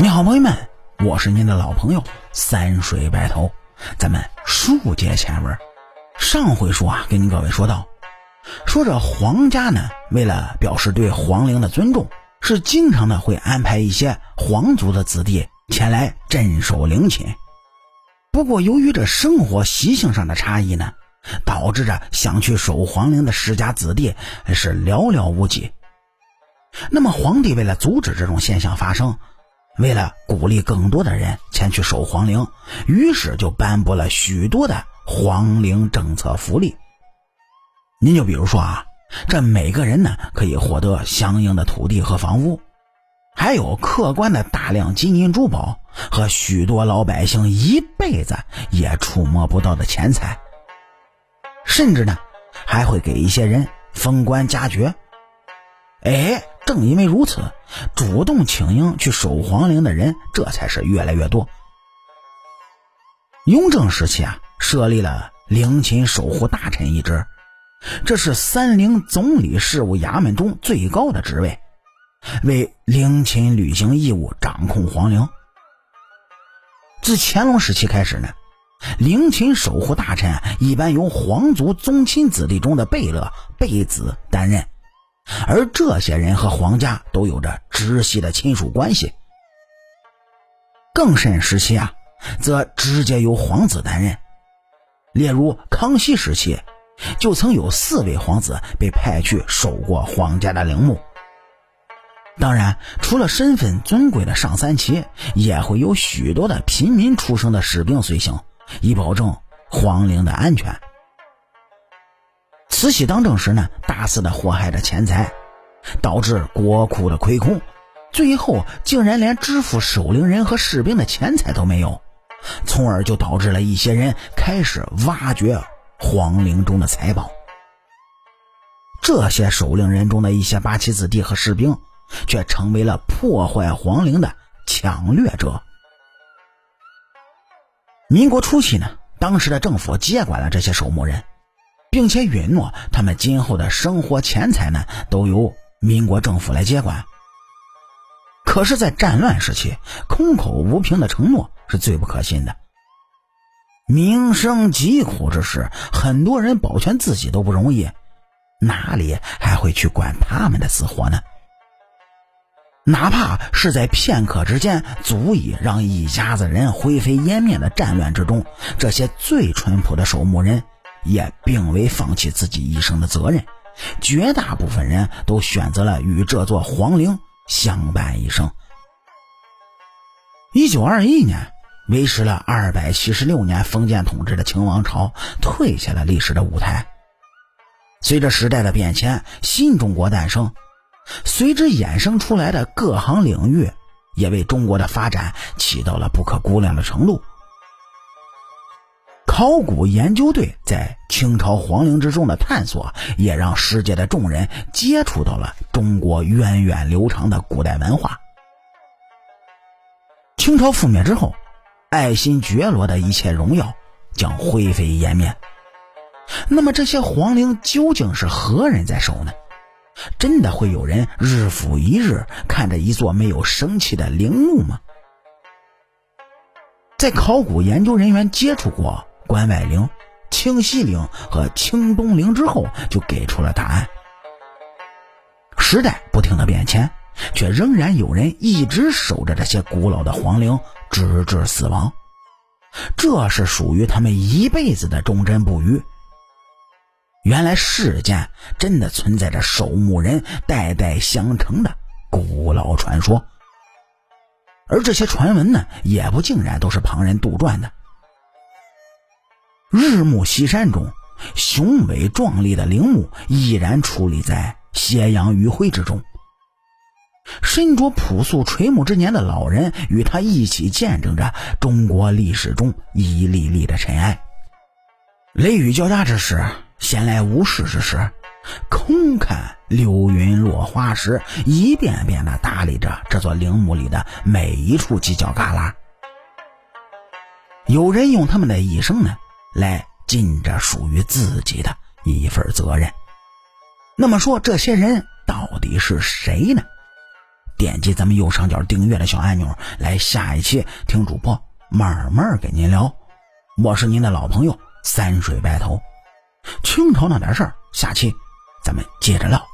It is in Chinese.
你好，朋友们，我是您的老朋友三水白头。咱们书接前文，上回书啊，跟您各位说到，说这皇家呢，为了表示对皇陵的尊重，是经常的会安排一些皇族的子弟前来镇守陵寝。不过，由于这生活习性上的差异呢，导致着想去守皇陵的世家子弟是寥寥无几。那么，皇帝为了阻止这种现象发生，为了鼓励更多的人前去守皇陵，于是就颁布了许多的皇陵政策福利。您就比如说啊，这每个人呢可以获得相应的土地和房屋，还有客观的大量金银珠宝和许多老百姓一辈子也触摸不到的钱财，甚至呢还会给一些人封官加爵。哎。正因为如此，主动请缨去守皇陵的人，这才是越来越多。雍正时期啊，设立了陵寝守护大臣一职，这是三陵总理事务衙门中最高的职位，为陵寝履行义务，掌控皇陵。自乾隆时期开始呢，陵寝守护大臣一般由皇族宗亲子弟中的贝勒、贝子担任。而这些人和皇家都有着直系的亲属关系。更甚时期啊，则直接由皇子担任。例如康熙时期，就曾有四位皇子被派去守过皇家的陵墓。当然，除了身份尊贵的上三旗，也会有许多的平民出生的士兵随行，以保证皇陵的安全。慈禧当政时呢，大肆的祸害着钱财，导致国库的亏空，最后竟然连支付守陵人和士兵的钱财都没有，从而就导致了一些人开始挖掘皇陵中的财宝。这些守陵人中的一些八旗子弟和士兵，却成为了破坏皇陵的抢掠者。民国初期呢，当时的政府接管了这些守墓人。并且允诺他们今后的生活钱财呢，都由民国政府来接管。可是，在战乱时期，空口无凭的承诺是最不可信的。民生疾苦之时，很多人保全自己都不容易，哪里还会去管他们的死活呢？哪怕是在片刻之间足以让一家子人灰飞烟灭的战乱之中，这些最淳朴的守墓人。也并未放弃自己一生的责任，绝大部分人都选择了与这座皇陵相伴一生。一九二一年，维持了二百七十六年封建统治的清王朝退下了历史的舞台。随着时代的变迁，新中国诞生，随之衍生出来的各行领域，也为中国的发展起到了不可估量的程度。考古研究队在清朝皇陵之中的探索，也让世界的众人接触到了中国源远流长的古代文化。清朝覆灭之后，爱新觉罗的一切荣耀将灰飞烟灭。那么，这些皇陵究竟是何人在守呢？真的会有人日复一日看着一座没有生气的陵墓吗？在考古研究人员接触过。关外陵、清西陵和清东陵之后，就给出了答案。时代不停的变迁，却仍然有人一直守着这些古老的皇陵，直至死亡。这是属于他们一辈子的忠贞不渝。原来世间真的存在着守墓人代代相承的古老传说，而这些传闻呢，也不尽然都是旁人杜撰的。日暮西山中，雄伟壮丽的陵墓依然矗立在斜阳余晖之中。身着朴素垂暮之年的老人与他一起见证着中国历史中一粒粒的尘埃。雷雨交加之时，闲来无事之时，空看流云落花时，一遍遍的打理着这座陵墓里的每一处犄角旮旯。有人用他们的一生呢。来尽着属于自己的一份责任。那么说，这些人到底是谁呢？点击咱们右上角订阅的小按钮，来下一期听主播慢慢给您聊。我是您的老朋友三水白头。清朝那点事儿，下期咱们接着唠。